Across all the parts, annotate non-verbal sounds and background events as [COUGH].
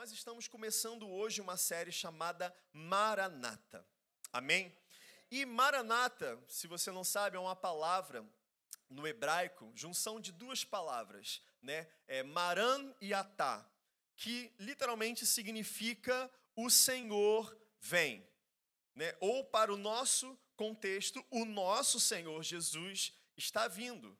Nós estamos começando hoje uma série chamada Maranata. Amém? E Maranata, se você não sabe, é uma palavra no hebraico, junção de duas palavras, né? É Maran e Atá, que literalmente significa o Senhor vem, né? Ou para o nosso contexto, o nosso Senhor Jesus está vindo.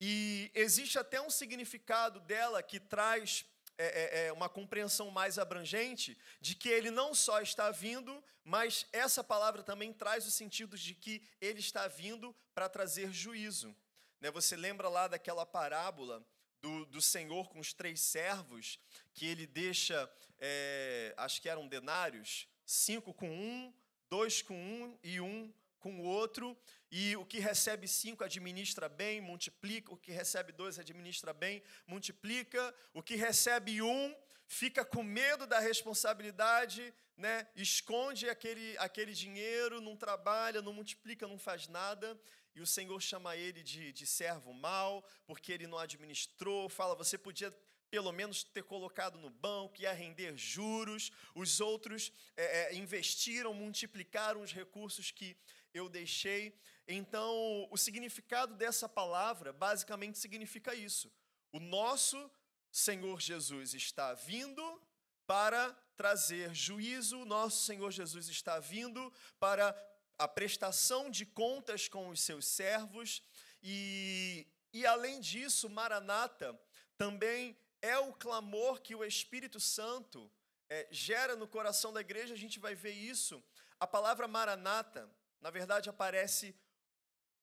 E existe até um significado dela que traz é, é, é, uma compreensão mais abrangente de que ele não só está vindo, mas essa palavra também traz o sentido de que ele está vindo para trazer juízo. Né? Você lembra lá daquela parábola do, do Senhor com os três servos, que ele deixa, é, acho que eram denários, cinco com um, dois com um e um com o outro, e o que recebe cinco administra bem, multiplica, o que recebe dois administra bem, multiplica, o que recebe um fica com medo da responsabilidade, né? esconde aquele, aquele dinheiro, não trabalha, não multiplica, não faz nada, e o Senhor chama ele de, de servo mau, porque ele não administrou, fala, você podia pelo menos ter colocado no banco, ia render juros, os outros é, investiram, multiplicaram os recursos que eu deixei. Então, o significado dessa palavra basicamente significa isso. O nosso Senhor Jesus está vindo para trazer juízo, o nosso Senhor Jesus está vindo para a prestação de contas com os seus servos, e, e além disso, Maranata também é o clamor que o Espírito Santo é, gera no coração da igreja, a gente vai ver isso. A palavra Maranata na verdade, aparece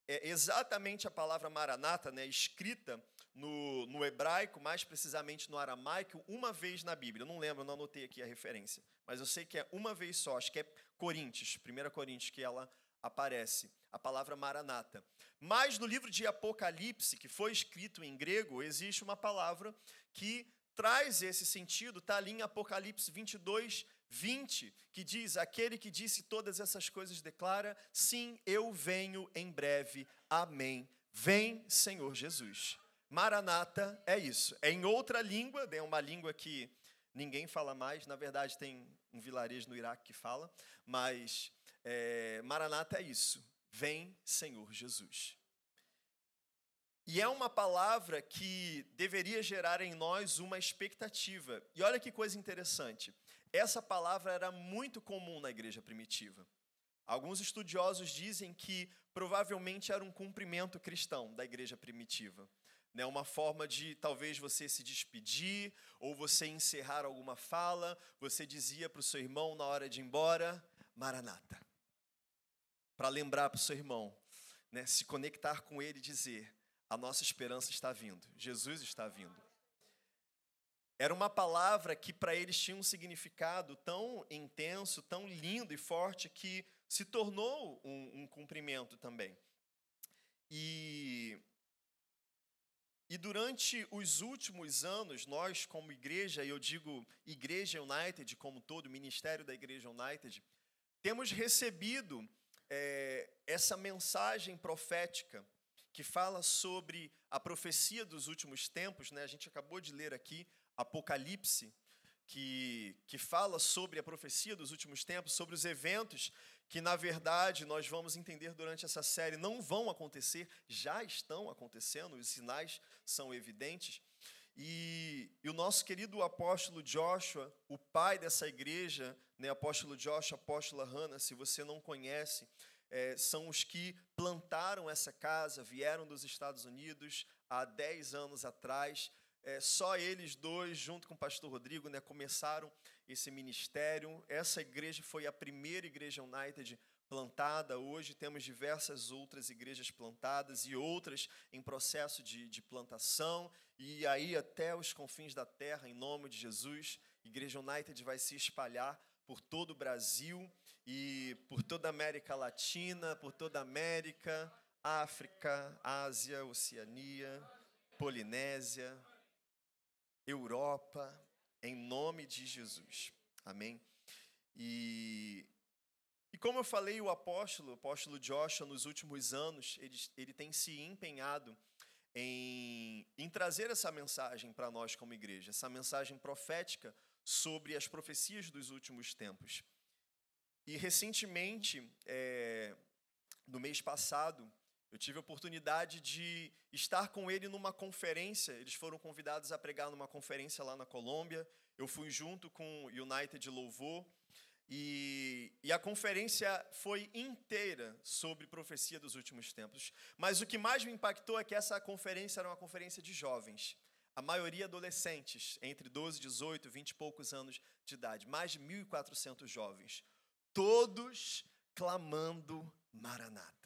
é, exatamente a palavra maranata, né, escrita no, no hebraico, mais precisamente no aramaico, uma vez na Bíblia. Eu não lembro, não anotei aqui a referência, mas eu sei que é uma vez só, acho que é Coríntios, 1 Coríntios, que ela aparece, a palavra maranata. Mas no livro de Apocalipse, que foi escrito em grego, existe uma palavra que traz esse sentido, está ali em Apocalipse 22, 20, que diz: Aquele que disse todas essas coisas declara: Sim, eu venho em breve. Amém. Vem, Senhor Jesus. Maranata é isso. É em outra língua, é uma língua que ninguém fala mais. Na verdade, tem um vilarejo no Iraque que fala, mas é, Maranata é isso. Vem, Senhor Jesus. E é uma palavra que deveria gerar em nós uma expectativa. E olha que coisa interessante. Essa palavra era muito comum na igreja primitiva. Alguns estudiosos dizem que provavelmente era um cumprimento cristão da igreja primitiva. Né, uma forma de talvez você se despedir ou você encerrar alguma fala. Você dizia para o seu irmão na hora de ir embora, Maranata. Para lembrar para o seu irmão, né, se conectar com ele e dizer: a nossa esperança está vindo, Jesus está vindo. Era uma palavra que para eles tinha um significado tão intenso, tão lindo e forte, que se tornou um, um cumprimento também. E, e durante os últimos anos, nós, como igreja, e eu digo Igreja United como todo, Ministério da Igreja United, temos recebido é, essa mensagem profética que fala sobre a profecia dos últimos tempos. Né? A gente acabou de ler aqui Apocalipse, que, que fala sobre a profecia dos últimos tempos, sobre os eventos que, na verdade, nós vamos entender durante essa série, não vão acontecer, já estão acontecendo, os sinais são evidentes. E, e, o nosso querido apóstolo Joshua, o pai dessa igreja, né, apóstolo Joshua, apóstola Hannah, se você não conhece, é, são os que plantaram essa casa, vieram dos Estados Unidos há 10 anos atrás, é, só eles dois, junto com o pastor Rodrigo, né, começaram esse ministério. Essa igreja foi a primeira igreja United plantada. Hoje temos diversas outras igrejas plantadas e outras em processo de, de plantação. E aí, até os confins da terra, em nome de Jesus, Igreja United vai se espalhar por todo o Brasil e por toda a América Latina, por toda a América, África, Ásia, Oceania, Polinésia, Europa, em nome de Jesus. Amém? E, e como eu falei, o apóstolo, o apóstolo Joshua, nos últimos anos, ele, ele tem se empenhado em, em trazer essa mensagem para nós como igreja, essa mensagem profética sobre as profecias dos últimos tempos. E recentemente, é, no mês passado, eu tive a oportunidade de estar com ele numa conferência. Eles foram convidados a pregar numa conferência lá na Colômbia. Eu fui junto com o United Louvor. E, e, a conferência foi inteira sobre profecia dos últimos tempos. Mas o que mais me impactou é que essa conferência era uma conferência de jovens. A maioria adolescentes, entre 12, 18, 20 e poucos anos de idade. Mais de 1.400 jovens. Todos clamando Maranata.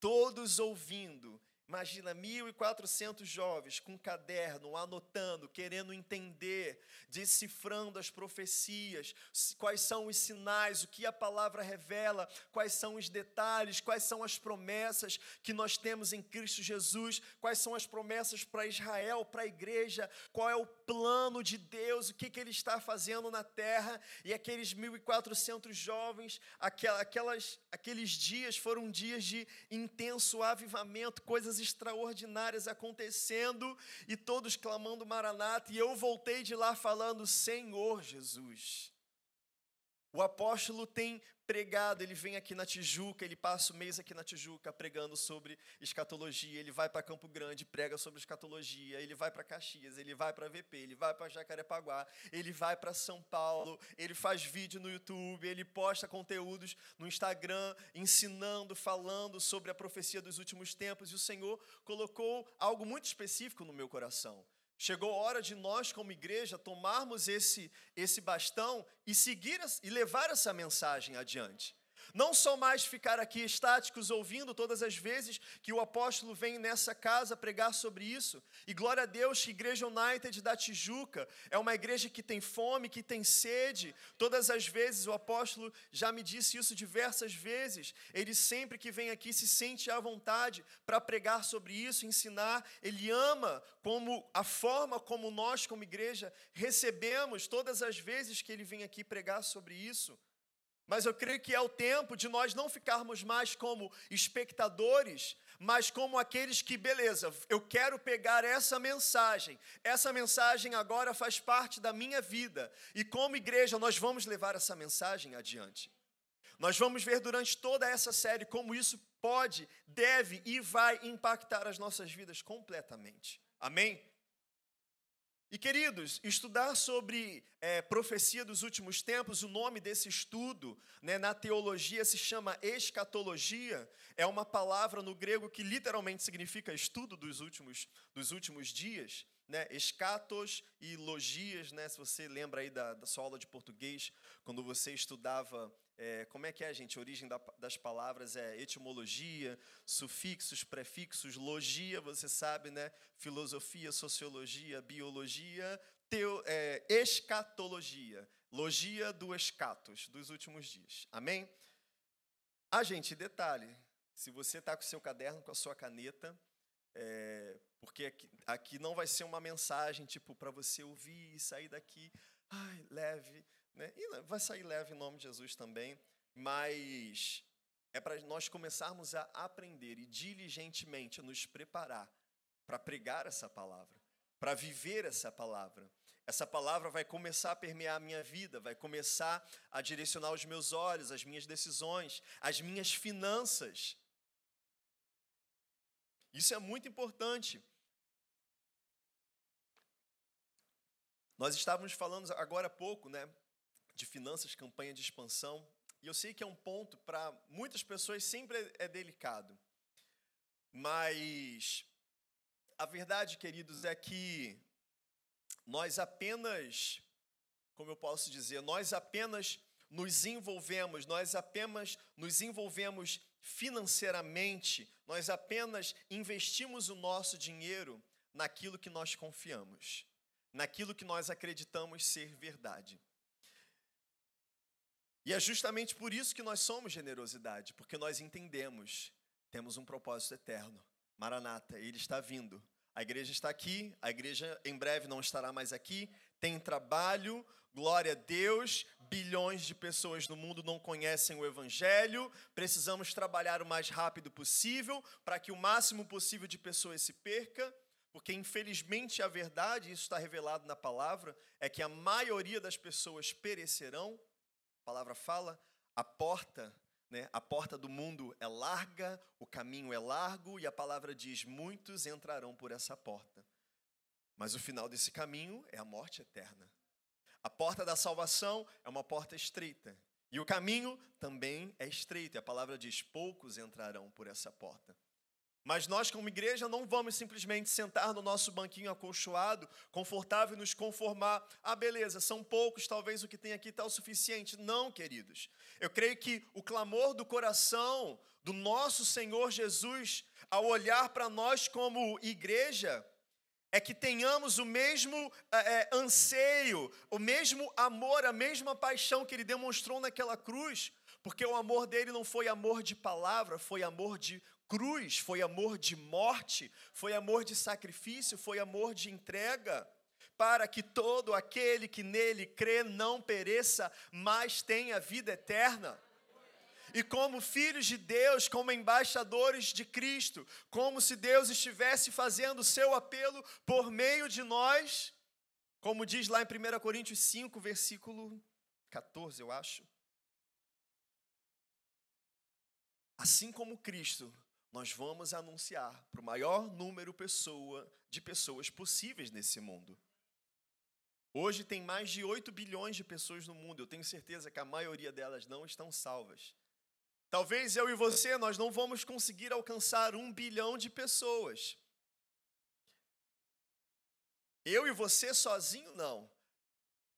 Todos ouvindo Imagina 1.400 jovens com caderno, anotando, querendo entender, decifrando as profecias, quais são os sinais, o que a palavra revela, quais são os detalhes, quais são as promessas que nós temos em Cristo Jesus, quais são as promessas para Israel, para a igreja, qual é o plano de Deus, o que, que Ele está fazendo na terra. E aqueles 1.400 jovens, aquelas, aqueles dias foram dias de intenso avivamento, coisas extraordinárias acontecendo e todos clamando Maranata. E eu voltei de lá falando: Senhor Jesus. O apóstolo tem pregado, ele vem aqui na Tijuca, ele passa o mês aqui na Tijuca pregando sobre escatologia, ele vai para Campo Grande, prega sobre escatologia, ele vai para Caxias, ele vai para VP, ele vai para Jacarepaguá, ele vai para São Paulo, ele faz vídeo no YouTube, ele posta conteúdos no Instagram ensinando, falando sobre a profecia dos últimos tempos, e o Senhor colocou algo muito específico no meu coração. Chegou a hora de nós, como igreja, tomarmos esse, esse bastão e seguir e levar essa mensagem adiante. Não só mais ficar aqui estáticos ouvindo todas as vezes que o apóstolo vem nessa casa pregar sobre isso. E glória a Deus que a Igreja United da Tijuca é uma igreja que tem fome, que tem sede. Todas as vezes o apóstolo já me disse isso diversas vezes. Ele sempre que vem aqui se sente à vontade para pregar sobre isso, ensinar. Ele ama como a forma como nós como igreja recebemos todas as vezes que ele vem aqui pregar sobre isso. Mas eu creio que é o tempo de nós não ficarmos mais como espectadores, mas como aqueles que, beleza, eu quero pegar essa mensagem, essa mensagem agora faz parte da minha vida, e como igreja nós vamos levar essa mensagem adiante. Nós vamos ver durante toda essa série como isso pode, deve e vai impactar as nossas vidas completamente. Amém? E queridos, estudar sobre é, profecia dos últimos tempos, o nome desse estudo né, na teologia se chama escatologia, é uma palavra no grego que literalmente significa estudo dos últimos, dos últimos dias. Né, escatos e logias, né, se você lembra aí da, da sua aula de português, quando você estudava é, como é que é, gente? A origem da, das palavras é etimologia, sufixos, prefixos, logia, você sabe, né? Filosofia, sociologia, biologia, teo, é, escatologia, logia do escatos, dos últimos dias. Amém? Ah, gente, detalhe: se você está com o seu caderno, com a sua caneta, é, porque aqui, aqui, não vai ser uma mensagem tipo para você ouvir e sair daqui, ai, leve né? E vai sair leve em nome de Jesus também, mas é para nós começarmos a aprender e diligentemente nos preparar para pregar essa palavra, para viver essa palavra. Essa palavra vai começar a permear a minha vida, vai começar a direcionar os meus olhos, as minhas decisões, as minhas finanças. Isso é muito importante. Nós estávamos falando agora há pouco, né, de finanças, campanha de expansão. E eu sei que é um ponto para muitas pessoas sempre é delicado. Mas a verdade, queridos, é que nós apenas, como eu posso dizer, nós apenas nos envolvemos, nós apenas nos envolvemos financeiramente, nós apenas investimos o nosso dinheiro naquilo que nós confiamos, naquilo que nós acreditamos ser verdade. E é justamente por isso que nós somos generosidade, porque nós entendemos, temos um propósito eterno. Maranata, ele está vindo. A igreja está aqui, a igreja em breve não estará mais aqui. Tem trabalho, glória a Deus. Bilhões de pessoas no mundo não conhecem o Evangelho. Precisamos trabalhar o mais rápido possível para que o máximo possível de pessoas se perca. porque infelizmente a verdade, isso está revelado na palavra, é que a maioria das pessoas perecerão. A palavra fala, a porta, né, a porta do mundo é larga, o caminho é largo, e a palavra diz: muitos entrarão por essa porta. Mas o final desse caminho é a morte eterna. A porta da salvação é uma porta estreita. E o caminho também é estreito. E a palavra diz: poucos entrarão por essa porta. Mas nós, como igreja, não vamos simplesmente sentar no nosso banquinho acolchoado, confortável e nos conformar. Ah, beleza, são poucos, talvez o que tem aqui está o suficiente. Não, queridos. Eu creio que o clamor do coração do nosso Senhor Jesus, ao olhar para nós como igreja, é que tenhamos o mesmo é, anseio, o mesmo amor, a mesma paixão que ele demonstrou naquela cruz, porque o amor dele não foi amor de palavra, foi amor de cruz, foi amor de morte, foi amor de sacrifício, foi amor de entrega, para que todo aquele que nele crê não pereça, mas tenha vida eterna e como filhos de Deus, como embaixadores de Cristo, como se Deus estivesse fazendo o seu apelo por meio de nós, como diz lá em 1 Coríntios 5, versículo 14, eu acho. Assim como Cristo, nós vamos anunciar para o maior número pessoa, de pessoas possíveis nesse mundo. Hoje tem mais de 8 bilhões de pessoas no mundo. Eu tenho certeza que a maioria delas não estão salvas. Talvez eu e você, nós não vamos conseguir alcançar um bilhão de pessoas. Eu e você sozinho, não.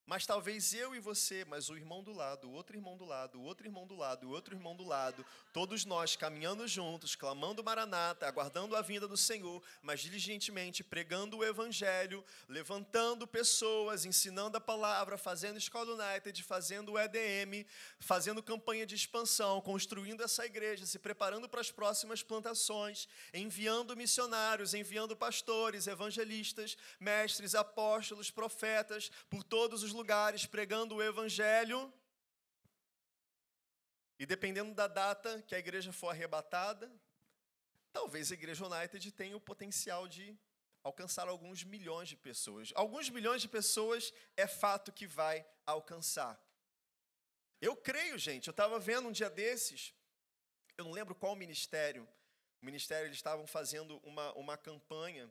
Mas talvez eu e você, mas o irmão do lado, o outro irmão do lado, o outro irmão do lado, o outro irmão do lado, todos nós caminhando juntos, clamando Maranata, aguardando a vinda do Senhor, mas diligentemente pregando o Evangelho, levantando pessoas, ensinando a palavra, fazendo Escola United, fazendo o EDM, fazendo campanha de expansão, construindo essa igreja, se preparando para as próximas plantações, enviando missionários, enviando pastores, evangelistas, mestres, apóstolos, profetas, por todos os lugares pregando o evangelho. E dependendo da data que a igreja for arrebatada, talvez a igreja United tenha o potencial de alcançar alguns milhões de pessoas. Alguns milhões de pessoas é fato que vai alcançar. Eu creio, gente. Eu estava vendo um dia desses, eu não lembro qual ministério. O ministério eles estavam fazendo uma, uma campanha,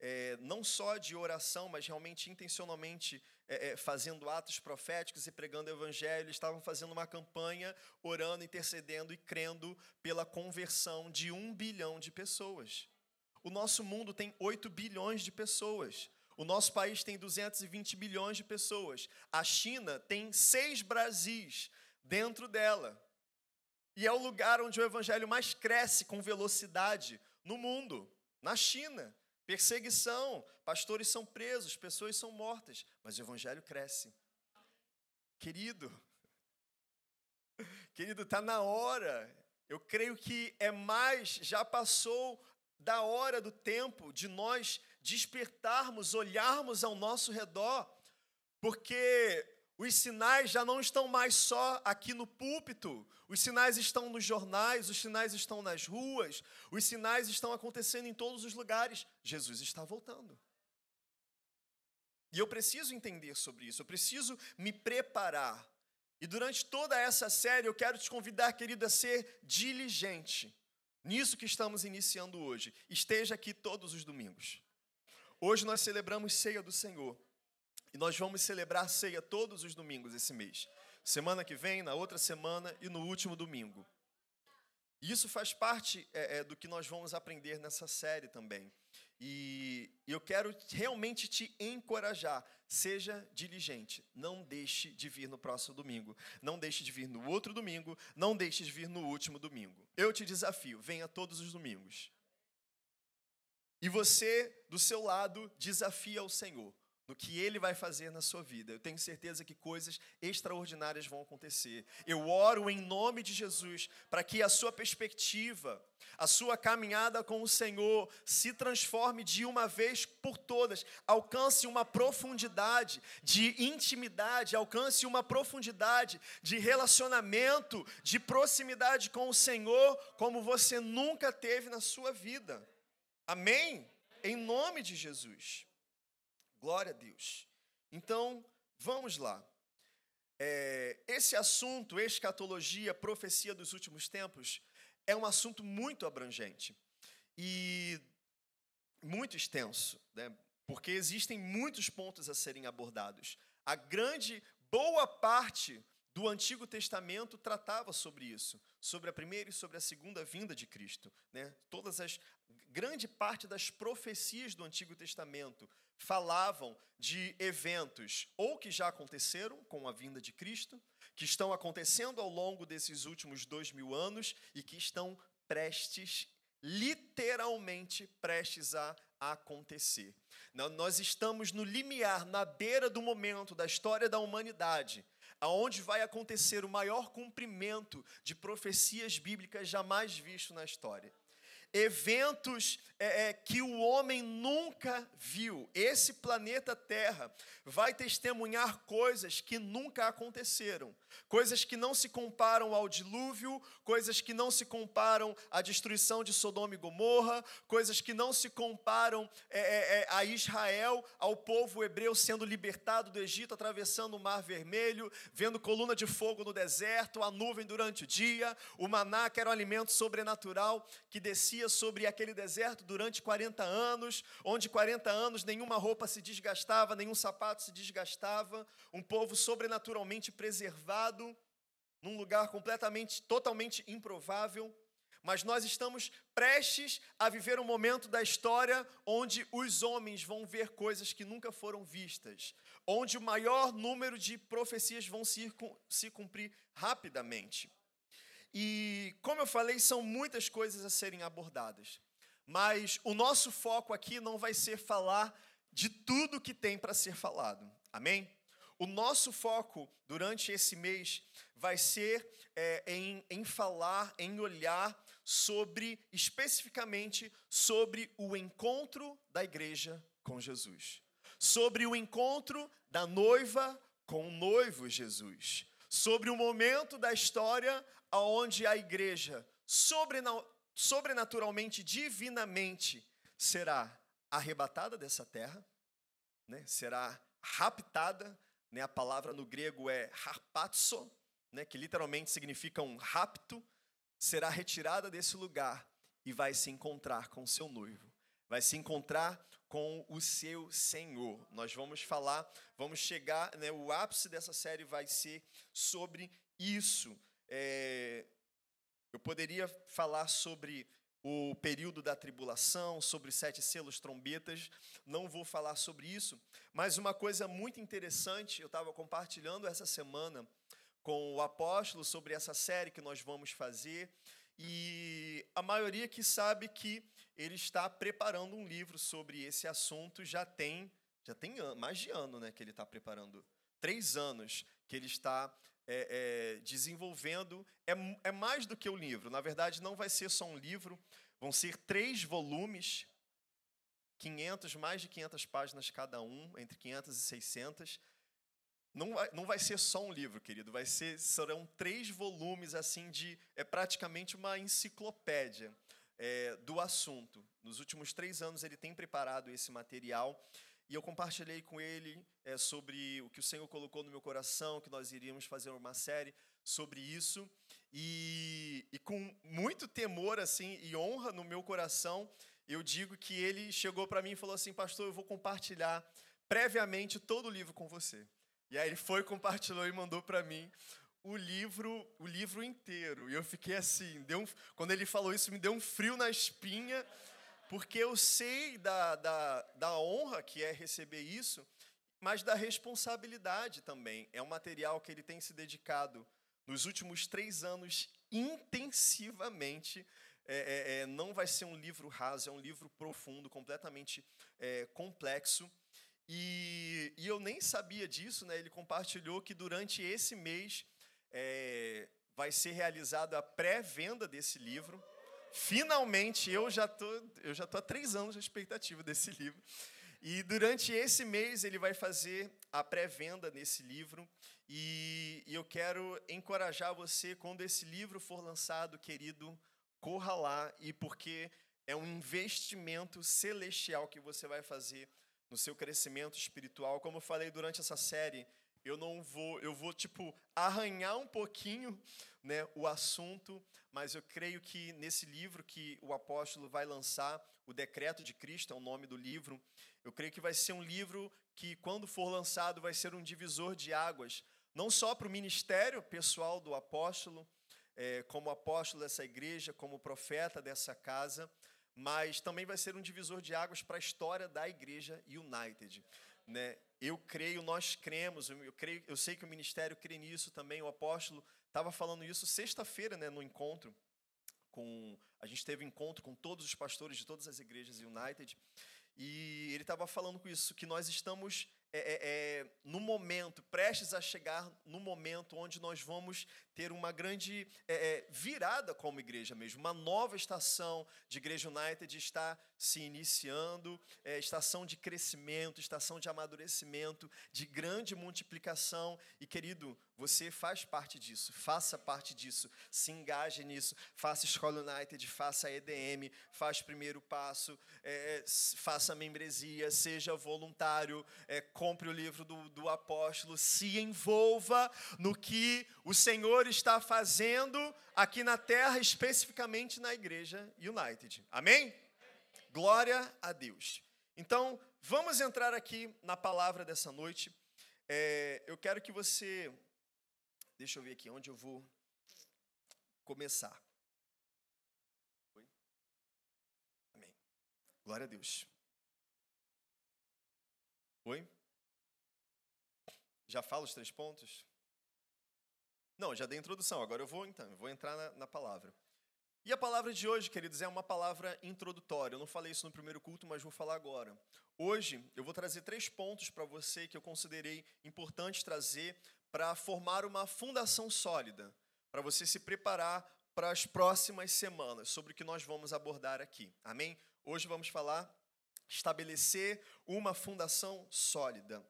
é, não só de oração, mas realmente intencionalmente é, é, fazendo atos proféticos e pregando o evangelho, estavam fazendo uma campanha, orando, intercedendo e crendo pela conversão de um bilhão de pessoas. O nosso mundo tem 8 bilhões de pessoas. O nosso país tem 220 bilhões de pessoas. A China tem seis Brasis dentro dela. E é o lugar onde o evangelho mais cresce com velocidade no mundo, na China. Perseguição, pastores são presos, pessoas são mortas, mas o evangelho cresce. Querido, [LAUGHS] querido, está na hora. Eu creio que é mais, já passou da hora do tempo de nós despertarmos, olharmos ao nosso redor, porque os sinais já não estão mais só aqui no púlpito, os sinais estão nos jornais, os sinais estão nas ruas, os sinais estão acontecendo em todos os lugares. Jesus está voltando. E eu preciso entender sobre isso, eu preciso me preparar. E durante toda essa série eu quero te convidar, querido, a ser diligente nisso que estamos iniciando hoje. Esteja aqui todos os domingos. Hoje nós celebramos ceia do Senhor. E nós vamos celebrar ceia todos os domingos esse mês. Semana que vem, na outra semana e no último domingo. E isso faz parte é, é, do que nós vamos aprender nessa série também. E eu quero realmente te encorajar. Seja diligente. Não deixe de vir no próximo domingo. Não deixe de vir no outro domingo. Não deixe de vir no último domingo. Eu te desafio. Venha todos os domingos. E você, do seu lado, desafia o Senhor no que Ele vai fazer na sua vida. Eu tenho certeza que coisas extraordinárias vão acontecer. Eu oro em nome de Jesus para que a sua perspectiva, a sua caminhada com o Senhor se transforme de uma vez por todas, alcance uma profundidade de intimidade, alcance uma profundidade de relacionamento, de proximidade com o Senhor, como você nunca teve na sua vida. Amém? Em nome de Jesus. Glória a Deus. Então, vamos lá. É, esse assunto, escatologia, profecia dos últimos tempos, é um assunto muito abrangente e muito extenso, né? porque existem muitos pontos a serem abordados. A grande, boa parte do Antigo Testamento tratava sobre isso, sobre a primeira e sobre a segunda vinda de Cristo. Né? Todas as grande parte das profecias do Antigo Testamento falavam de eventos ou que já aconteceram com a vinda de Cristo, que estão acontecendo ao longo desses últimos dois mil anos e que estão prestes, literalmente prestes a acontecer. Nós estamos no limiar, na beira do momento da história da humanidade, aonde vai acontecer o maior cumprimento de profecias bíblicas jamais visto na história eventos é, é, que o homem nunca viu. Esse planeta Terra vai testemunhar coisas que nunca aconteceram, coisas que não se comparam ao dilúvio, coisas que não se comparam à destruição de Sodoma e Gomorra, coisas que não se comparam é, é, é a Israel, ao povo hebreu sendo libertado do Egito, atravessando o Mar Vermelho, vendo coluna de fogo no deserto, a nuvem durante o dia, o maná, que era um alimento sobrenatural que descia sobre aquele deserto durante 40 anos, onde 40 anos nenhuma roupa se desgastava, nenhum sapato se desgastava, um povo sobrenaturalmente preservado, num lugar completamente, totalmente improvável. Mas nós estamos prestes a viver um momento da história onde os homens vão ver coisas que nunca foram vistas, onde o maior número de profecias vão se, se cumprir rapidamente. E, como eu falei, são muitas coisas a serem abordadas. Mas o nosso foco aqui não vai ser falar de tudo que tem para ser falado. Amém? O nosso foco durante esse mês vai ser é, em, em falar, em olhar sobre, especificamente, sobre o encontro da igreja com Jesus. Sobre o encontro da noiva com o noivo Jesus. Sobre o momento da história onde a igreja sobrenaturalmente, divinamente, será arrebatada dessa terra, né? será raptada, né? a palavra no grego é harpatso, né? que literalmente significa um rapto, será retirada desse lugar e vai se encontrar com seu noivo, vai se encontrar com o seu Senhor. Nós vamos falar, vamos chegar, né, o ápice dessa série vai ser sobre isso. É, eu poderia falar sobre o período da tribulação, sobre sete selos trombetas, não vou falar sobre isso, mas uma coisa muito interessante, eu estava compartilhando essa semana com o apóstolo sobre essa série que nós vamos fazer, e a maioria que sabe que ele está preparando um livro sobre esse assunto já tem já tem mais de ano né, que ele está preparando. Três anos que ele está é, é, desenvolvendo. É, é mais do que um livro. Na verdade, não vai ser só um livro, vão ser três volumes, 500, mais de 500 páginas cada um, entre 500 e 600. Não vai, não vai ser só um livro, querido, vai ser serão três volumes assim de é praticamente uma enciclopédia é, do assunto. Nos últimos três anos ele tem preparado esse material e eu compartilhei com ele é, sobre o que o Senhor colocou no meu coração, que nós iríamos fazer uma série sobre isso. E, e com muito temor assim e honra no meu coração, eu digo que ele chegou para mim e falou assim: Pastor, eu vou compartilhar previamente todo o livro com você. E aí ele foi, compartilhou e mandou para mim o livro, o livro inteiro. E eu fiquei assim, deu um, quando ele falou isso, me deu um frio na espinha porque eu sei da, da, da honra que é receber isso, mas da responsabilidade também. É um material que ele tem se dedicado nos últimos três anos intensivamente. É, é, é, não vai ser um livro raso, é um livro profundo, completamente é, complexo. E, e, eu nem sabia disso, né? Ele compartilhou que durante esse mês é, vai ser realizada a pré-venda desse livro. Finalmente, eu já tô, eu já tô há três anos na expectativa desse livro. E durante esse mês ele vai fazer a pré-venda nesse livro. E, e eu quero encorajar você, quando esse livro for lançado, querido, corra lá. E porque é um investimento celestial que você vai fazer no seu crescimento espiritual. Como eu falei durante essa série, eu não vou, eu vou tipo arranhar um pouquinho, né, o assunto, mas eu creio que nesse livro que o apóstolo vai lançar, o Decreto de Cristo é o nome do livro, eu creio que vai ser um livro que quando for lançado vai ser um divisor de águas, não só para o ministério pessoal do apóstolo, é, como apóstolo dessa igreja, como profeta dessa casa, mas também vai ser um divisor de águas para a história da igreja United. Né? Eu creio, nós cremos, eu, creio, eu sei que o ministério crê nisso também. O apóstolo estava falando isso sexta-feira, né, no encontro com a gente teve encontro com todos os pastores de todas as igrejas United e ele estava falando com isso que nós estamos é, é, é, no momento, prestes a chegar no momento onde nós vamos ter uma grande é, é, virada como igreja mesmo. Uma nova estação de Igreja United está se iniciando, é, estação de crescimento, estação de amadurecimento, de grande multiplicação. E, querido, você faz parte disso, faça parte disso, se engaje nisso, faça Escola United, faça EDM, faça primeiro passo, é, faça membresia, seja voluntário, é, compre o livro do, do apóstolo, se envolva no que o Senhor está fazendo aqui na terra, especificamente na igreja United. Amém? Glória a Deus. Então, vamos entrar aqui na palavra dessa noite. É, eu quero que você. Deixa eu ver aqui onde eu vou começar. Oi? Amém. Glória a Deus. Oi? Já falo os três pontos? Não, já dei introdução, agora eu vou então, vou entrar na, na palavra. E a palavra de hoje, queridos, é uma palavra introdutória. Eu não falei isso no primeiro culto, mas vou falar agora. Hoje eu vou trazer três pontos para você que eu considerei importante trazer para formar uma fundação sólida, para você se preparar para as próximas semanas sobre o que nós vamos abordar aqui. Amém? Hoje vamos falar estabelecer uma fundação sólida,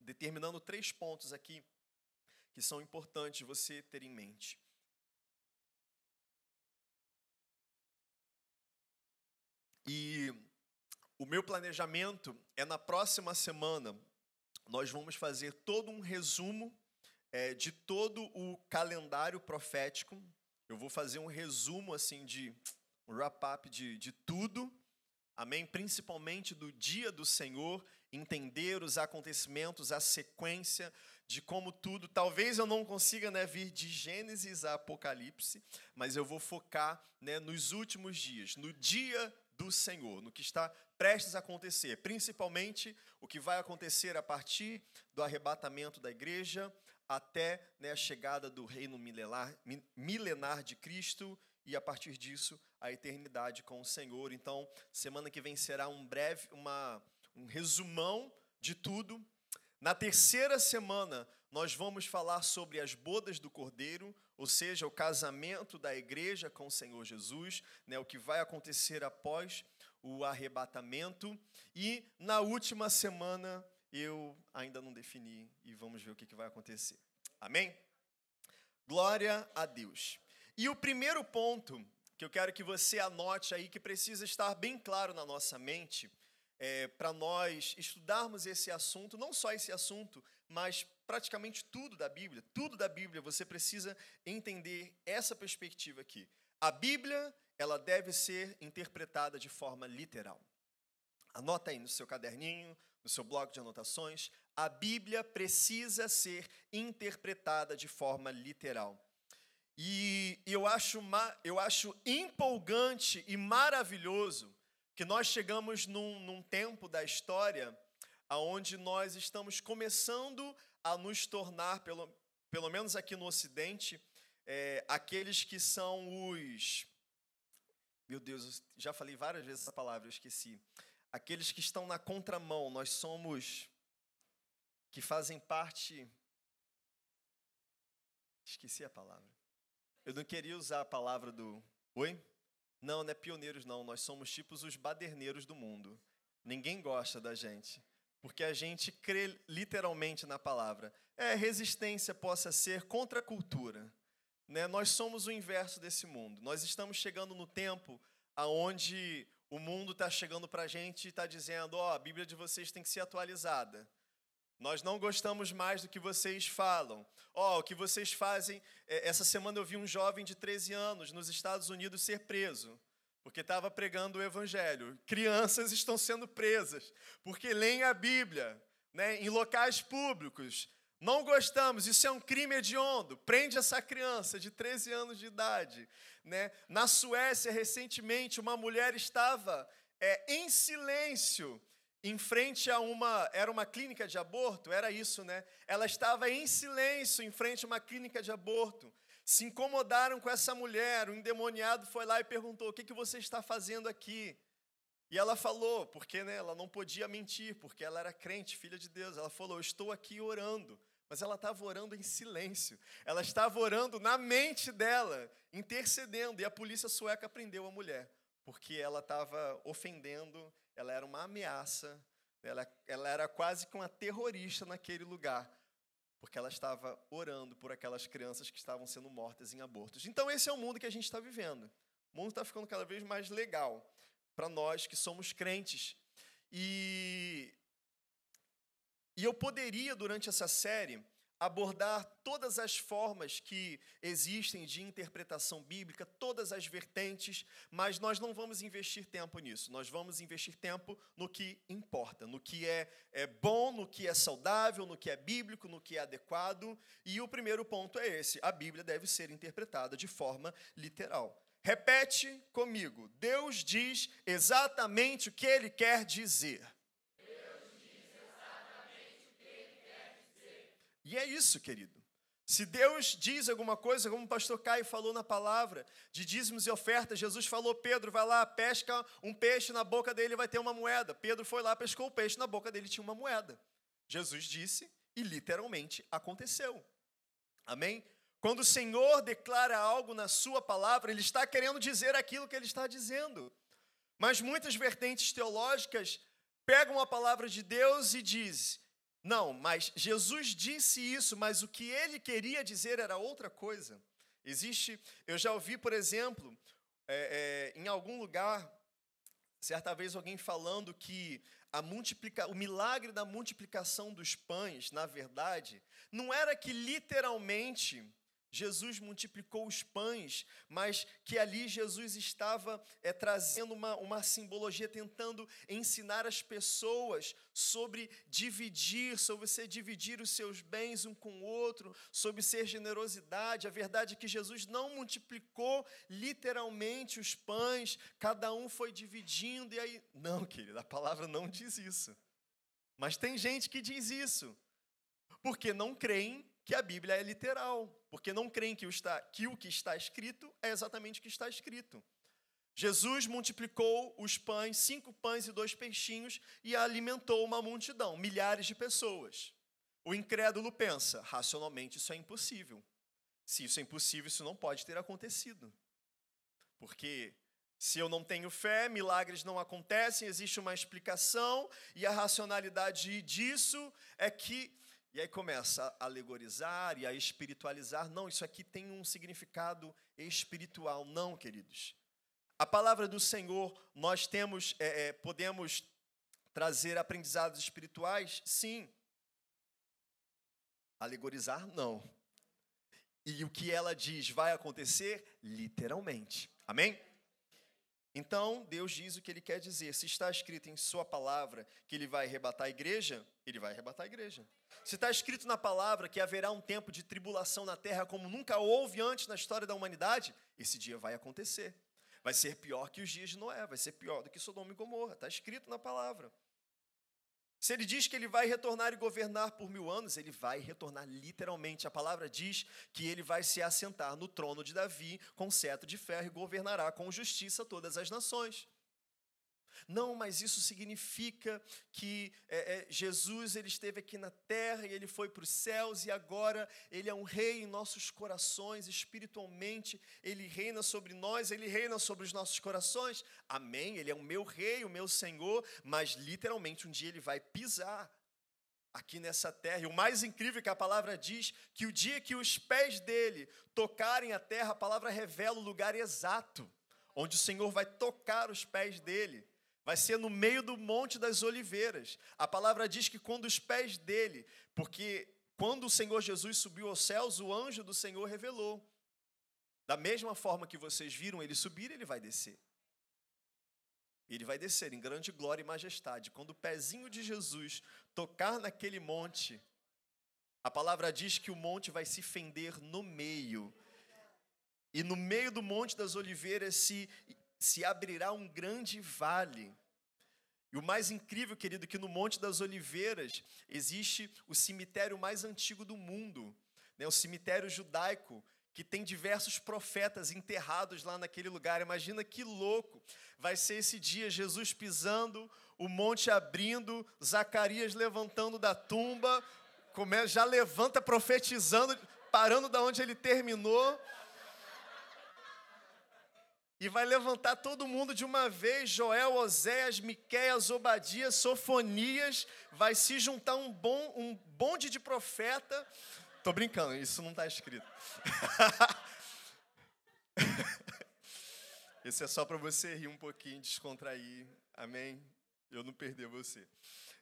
determinando três pontos aqui que são importantes você ter em mente. E o meu planejamento é na próxima semana nós vamos fazer todo um resumo é, de todo o calendário profético. Eu vou fazer um resumo assim de um wrap-up de, de tudo, amém? Principalmente do dia do Senhor, entender os acontecimentos, a sequência de como tudo, talvez eu não consiga né, vir de Gênesis a Apocalipse, mas eu vou focar né, nos últimos dias, no dia do Senhor, no que está prestes a acontecer, principalmente o que vai acontecer a partir do arrebatamento da igreja até né, a chegada do reino milenar, milenar de Cristo e a partir disso a eternidade com o Senhor. Então, semana que vem será um breve, uma, um resumão de tudo na terceira semana, nós vamos falar sobre as bodas do Cordeiro, ou seja, o casamento da igreja com o Senhor Jesus, né, o que vai acontecer após o arrebatamento. E na última semana, eu ainda não defini e vamos ver o que, vai acontecer. Amém? Glória a Deus. E o primeiro ponto que eu quero que você anote aí, que precisa estar bem claro na nossa mente, é, para nós estudarmos esse assunto, não só esse assunto, mas praticamente tudo da Bíblia. Tudo da Bíblia você precisa entender essa perspectiva aqui. A Bíblia ela deve ser interpretada de forma literal. Anota aí no seu caderninho, no seu bloco de anotações. A Bíblia precisa ser interpretada de forma literal. E eu acho, eu acho empolgante e maravilhoso que nós chegamos num, num tempo da história onde nós estamos começando a nos tornar, pelo, pelo menos aqui no Ocidente, é, aqueles que são os. Meu Deus, já falei várias vezes essa palavra, eu esqueci. Aqueles que estão na contramão, nós somos. que fazem parte. Esqueci a palavra. Eu não queria usar a palavra do. Oi? Não, não é pioneiros, não. Nós somos tipos os baderneiros do mundo. Ninguém gosta da gente. Porque a gente crê literalmente na palavra. É, resistência possa ser contra a cultura. Né? Nós somos o inverso desse mundo. Nós estamos chegando no tempo aonde o mundo está chegando para a gente e está dizendo: ó, oh, a Bíblia de vocês tem que ser atualizada. Nós não gostamos mais do que vocês falam. Ó, oh, o que vocês fazem. É, essa semana eu vi um jovem de 13 anos nos Estados Unidos ser preso, porque estava pregando o Evangelho. Crianças estão sendo presas, porque leem a Bíblia né, em locais públicos. Não gostamos, isso é um crime hediondo. Prende essa criança de 13 anos de idade. Né? Na Suécia, recentemente, uma mulher estava é, em silêncio em frente a uma. Era uma clínica de aborto, era isso, né? Ela estava em silêncio em frente a uma clínica de aborto. Se incomodaram com essa mulher. O endemoniado foi lá e perguntou: O que, que você está fazendo aqui? E ela falou, porque né, ela não podia mentir, porque ela era crente, filha de Deus. Ela falou: Estou aqui orando. Mas ela estava orando em silêncio. Ela estava orando na mente dela, intercedendo. E a polícia sueca prendeu a mulher, porque ela estava ofendendo, ela era uma ameaça, ela, ela era quase que uma terrorista naquele lugar, porque ela estava orando por aquelas crianças que estavam sendo mortas em abortos. Então, esse é o mundo que a gente está vivendo. O mundo está ficando cada vez mais legal para nós que somos crentes. E, e eu poderia, durante essa série, abordar todas as formas que existem de interpretação bíblica, todas as vertentes, mas nós não vamos investir tempo nisso. Nós vamos investir tempo no que importa, no que é, é bom, no que é saudável, no que é bíblico, no que é adequado. E o primeiro ponto é esse: a Bíblia deve ser interpretada de forma literal. Repete comigo. Deus diz exatamente o que ele quer dizer. E é isso, querido. Se Deus diz alguma coisa, como o pastor Caio falou na palavra, de dízimos e ofertas, Jesus falou: Pedro, vai lá, pesca um peixe, na boca dele vai ter uma moeda. Pedro foi lá, pescou o peixe, na boca dele tinha uma moeda. Jesus disse e literalmente aconteceu. Amém? Quando o Senhor declara algo na Sua palavra, Ele está querendo dizer aquilo que Ele está dizendo. Mas muitas vertentes teológicas pegam a palavra de Deus e dizem: não, mas Jesus disse isso, mas o que ele queria dizer era outra coisa. Existe, eu já ouvi, por exemplo, é, é, em algum lugar, certa vez alguém falando que a multiplica, o milagre da multiplicação dos pães, na verdade, não era que literalmente Jesus multiplicou os pães, mas que ali Jesus estava é, trazendo uma, uma simbologia, tentando ensinar as pessoas sobre dividir, sobre você dividir os seus bens um com o outro, sobre ser generosidade. A verdade é que Jesus não multiplicou literalmente os pães, cada um foi dividindo, e aí. Não, querido, a palavra não diz isso. Mas tem gente que diz isso, porque não creem que a Bíblia é literal, porque não creem que o, está, que o que está escrito é exatamente o que está escrito. Jesus multiplicou os pães, cinco pães e dois peixinhos, e alimentou uma multidão, milhares de pessoas. O incrédulo pensa, racionalmente, isso é impossível. Se isso é impossível, isso não pode ter acontecido. Porque se eu não tenho fé, milagres não acontecem, existe uma explicação, e a racionalidade disso é que e aí começa a alegorizar e a espiritualizar. Não, isso aqui tem um significado espiritual. Não, queridos. A palavra do Senhor, nós temos, é, é, podemos trazer aprendizados espirituais? Sim. Alegorizar, não. E o que ela diz vai acontecer? Literalmente. Amém? Então, Deus diz o que ele quer dizer. Se está escrito em Sua palavra que ele vai arrebatar a igreja, ele vai arrebatar a igreja. Se está escrito na palavra que haverá um tempo de tribulação na terra como nunca houve antes na história da humanidade, esse dia vai acontecer. Vai ser pior que os dias de Noé, vai ser pior do que Sodoma e Gomorra. Está escrito na palavra. Se ele diz que ele vai retornar e governar por mil anos, ele vai retornar literalmente. A palavra diz que ele vai se assentar no trono de Davi com cetro de ferro e governará com justiça todas as nações. Não, mas isso significa que é, é, Jesus ele esteve aqui na terra e ele foi para os céus e agora ele é um rei em nossos corações, espiritualmente, ele reina sobre nós, ele reina sobre os nossos corações. Amém? Ele é o meu rei, o meu Senhor, mas literalmente um dia ele vai pisar aqui nessa terra. E o mais incrível é que a palavra diz que o dia que os pés dele tocarem a terra, a palavra revela o lugar exato onde o Senhor vai tocar os pés dele. Vai ser no meio do Monte das Oliveiras. A palavra diz que quando os pés dele, porque quando o Senhor Jesus subiu aos céus, o anjo do Senhor revelou. Da mesma forma que vocês viram ele subir, ele vai descer. Ele vai descer em grande glória e majestade. Quando o pezinho de Jesus tocar naquele monte, a palavra diz que o monte vai se fender no meio. E no meio do Monte das Oliveiras se, se abrirá um grande vale. E o mais incrível, querido, é que no Monte das Oliveiras existe o cemitério mais antigo do mundo, né? o cemitério judaico, que tem diversos profetas enterrados lá naquele lugar. Imagina que louco vai ser esse dia, Jesus pisando, o monte abrindo, Zacarias levantando da tumba, já levanta profetizando, parando da onde ele terminou. E vai levantar todo mundo de uma vez, Joel, Oséias, Miqueias, Obadias, Sofonias, vai se juntar um, bom, um bonde de profeta. Tô brincando, isso não está escrito. [LAUGHS] Esse é só para você rir um pouquinho, descontrair, amém? Eu não perder você.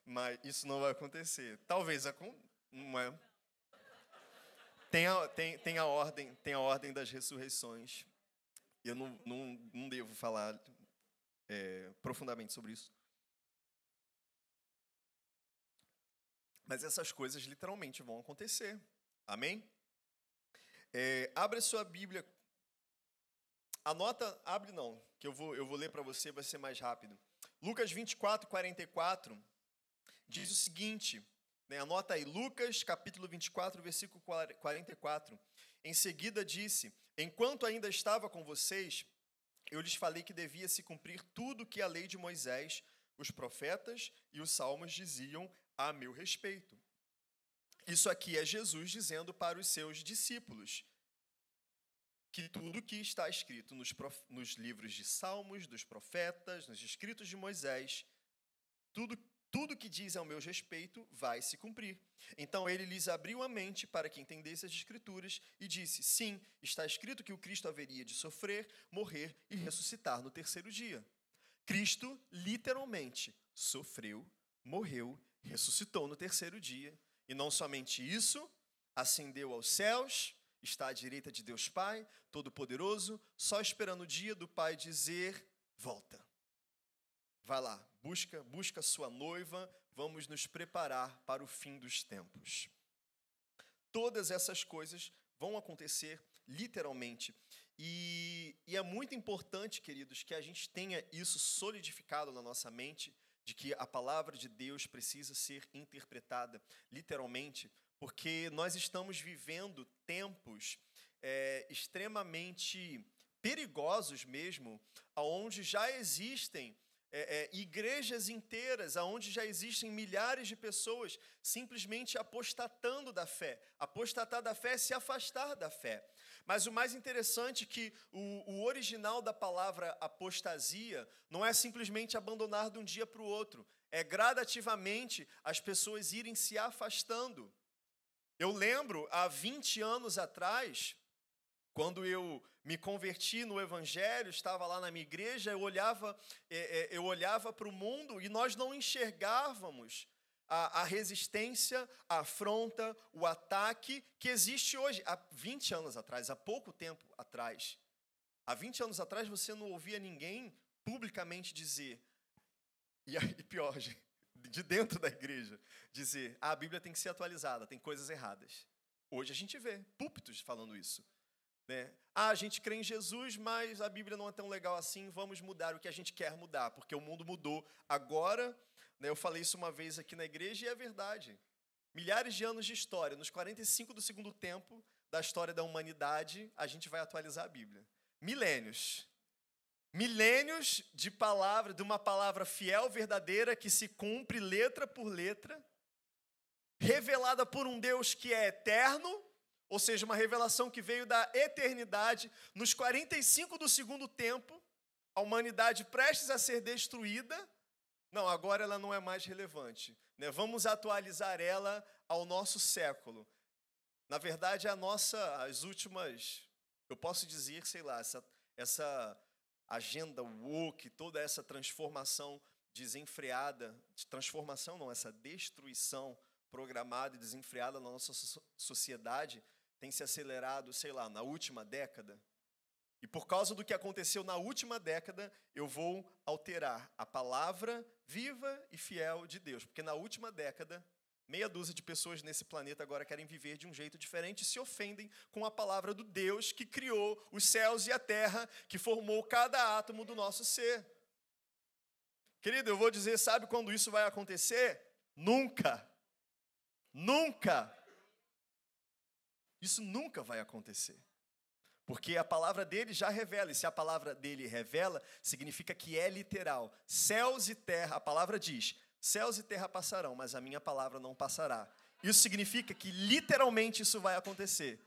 Mas isso não vai acontecer. Talvez não é. Tem a, tem, tem a ordem, tem a ordem das ressurreições. Eu não, não, não devo falar é, profundamente sobre isso. Mas essas coisas literalmente vão acontecer. Amém? É, abre sua Bíblia. Anota, abre não, que eu vou, eu vou ler para você, vai ser mais rápido. Lucas 24, 44 diz o seguinte: anota aí, Lucas capítulo 24, versículo 44. Em seguida disse: Enquanto ainda estava com vocês, eu lhes falei que devia se cumprir tudo o que a lei de Moisés, os profetas e os salmos diziam a meu respeito. Isso aqui é Jesus dizendo para os seus discípulos que tudo que está escrito nos, nos livros de Salmos, dos profetas, nos escritos de Moisés, tudo tudo que diz ao meu respeito vai se cumprir. Então ele lhes abriu a mente para que entendesse as Escrituras e disse: Sim, está escrito que o Cristo haveria de sofrer, morrer e ressuscitar no terceiro dia. Cristo literalmente sofreu, morreu, ressuscitou no terceiro dia. E não somente isso, ascendeu aos céus, está à direita de Deus Pai, Todo-Poderoso, só esperando o dia do Pai dizer: Volta. Vai lá, busca, busca sua noiva, vamos nos preparar para o fim dos tempos. Todas essas coisas vão acontecer literalmente. E, e, é muito importante, queridos, que a gente tenha isso solidificado na nossa mente, de que a palavra de Deus precisa ser interpretada literalmente, porque nós estamos vivendo tempos é, extremamente perigosos mesmo, aonde já existem é, é, igrejas inteiras, onde já existem milhares de pessoas simplesmente apostatando da fé. Apostatar da fé é se afastar da fé. Mas o mais interessante é que o, o original da palavra apostasia não é simplesmente abandonar de um dia para o outro, é gradativamente as pessoas irem se afastando. Eu lembro, há 20 anos atrás, quando eu me converti no Evangelho, estava lá na minha igreja, eu olhava, é, é, eu olhava para o mundo e nós não enxergávamos a, a, resistência, a afronta, o ataque que existe hoje. Há 20 anos atrás, há pouco tempo atrás. Há 20 anos atrás você não ouvia ninguém publicamente dizer, e, [LAUGHS] pior, de dentro da igreja, dizer: ah, a Bíblia tem que ser atualizada, tem coisas erradas. Hoje a gente vê púlpitos falando isso. Né? Ah, a gente crê em Jesus, mas a Bíblia não é tão legal assim, vamos mudar o que a gente quer mudar, porque o mundo mudou agora. Né, eu falei isso uma vez aqui na igreja e é verdade. Milhares de anos de história, nos 45 do segundo tempo da história da humanidade, a gente vai atualizar a Bíblia. Milênios. Milênios de palavra, de uma palavra fiel, verdadeira, que se cumpre letra por letra, revelada por um Deus que é eterno, ou seja, uma revelação que veio da eternidade, nos 45 do segundo tempo, a humanidade prestes a ser destruída. Não, agora ela não é mais relevante. Né? Vamos atualizar ela ao nosso século. Na verdade, a nossa, as últimas, eu posso dizer, sei lá, essa, essa agenda woke, toda essa transformação desenfreada, transformação não, essa destruição programada e desenfreada na nossa sociedade tem se acelerado, sei lá, na última década. E por causa do que aconteceu na última década, eu vou alterar a palavra viva e fiel de Deus, porque na última década Meia dúzia de pessoas nesse planeta agora querem viver de um jeito diferente e se ofendem com a palavra do Deus que criou os céus e a terra, que formou cada átomo do nosso ser. Querido, eu vou dizer, sabe quando isso vai acontecer? Nunca. Nunca. Isso nunca vai acontecer. Porque a palavra dele já revela, e se a palavra dele revela, significa que é literal. Céus e terra, a palavra diz: Céus e terra passarão, mas a minha palavra não passará. Isso significa que literalmente isso vai acontecer.